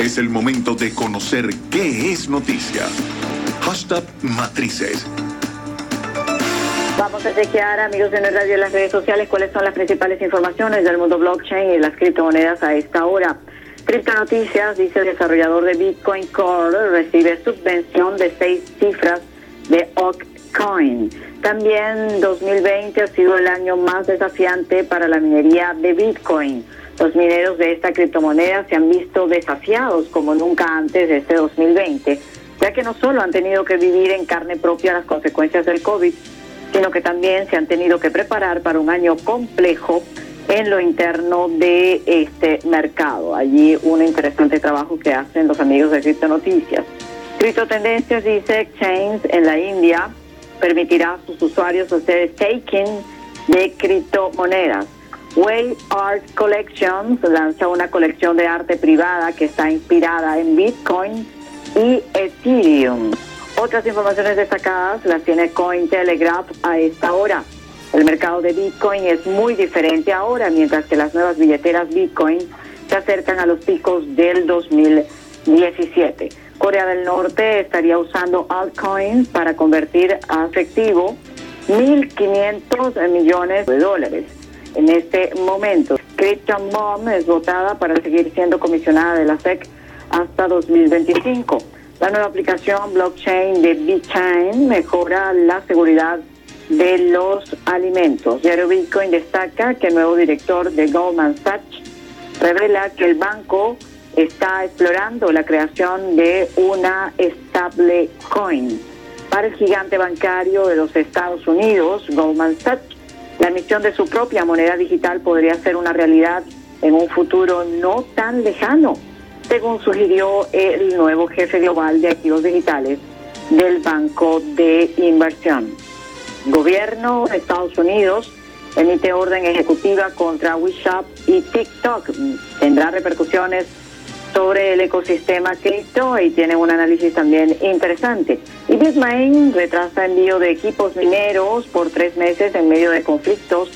Es el momento de conocer qué es noticia. Hashtag Matrices. Vamos a chequear, amigos de radio en las redes sociales, cuáles son las principales informaciones del mundo blockchain y las criptomonedas a esta hora. Cripto Noticias dice el desarrollador de Bitcoin Core recibe subvención de seis cifras de Occoin. También 2020 ha sido el año más desafiante para la minería de Bitcoin. Los mineros de esta criptomoneda se han visto desafiados como nunca antes de este 2020, ya que no solo han tenido que vivir en carne propia las consecuencias del COVID, sino que también se han tenido que preparar para un año complejo en lo interno de este mercado. Allí un interesante trabajo que hacen los amigos de Cripto Noticias. Cripto Tendencias dice Exchange en la India permitirá a sus usuarios hacer staking de criptomonedas. Way Art Collections lanza una colección de arte privada que está inspirada en Bitcoin y Ethereum. Otras informaciones destacadas las tiene Cointelegraph a esta hora. El mercado de Bitcoin es muy diferente ahora, mientras que las nuevas billeteras Bitcoin se acercan a los picos del 2017. Corea del Norte estaría usando altcoins para convertir a efectivo 1.500 millones de dólares en este momento. Christian Mom es votada para seguir siendo comisionada de la SEC hasta 2025. La nueva aplicación blockchain de BitChain mejora la seguridad de los alimentos. Diario Bitcoin destaca que el nuevo director de Goldman Sachs revela que el banco está explorando la creación de una stable coin. Para el gigante bancario de los Estados Unidos, Goldman Sachs, la emisión de su propia moneda digital podría ser una realidad en un futuro no tan lejano, según sugirió el nuevo jefe global de activos digitales del Banco de Inversión. Gobierno de Estados Unidos emite orden ejecutiva contra WeShop y TikTok. Tendrá repercusiones sobre el ecosistema cripto y tiene un análisis también interesante. Y Bitmain retrasa envío de equipos mineros por tres meses en medio de conflictos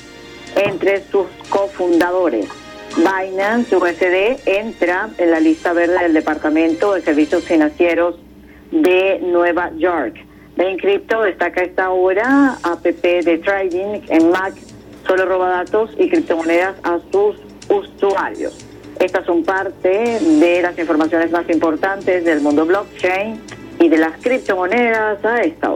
entre sus cofundadores. Binance USD entra en la lista verde del Departamento de Servicios Financieros de Nueva York. Bain Crypto destaca esta hora app de trading en Mac, solo roba datos y criptomonedas a sus usuarios. Estas son parte de las informaciones más importantes del mundo blockchain y de las criptomonedas a esta hora.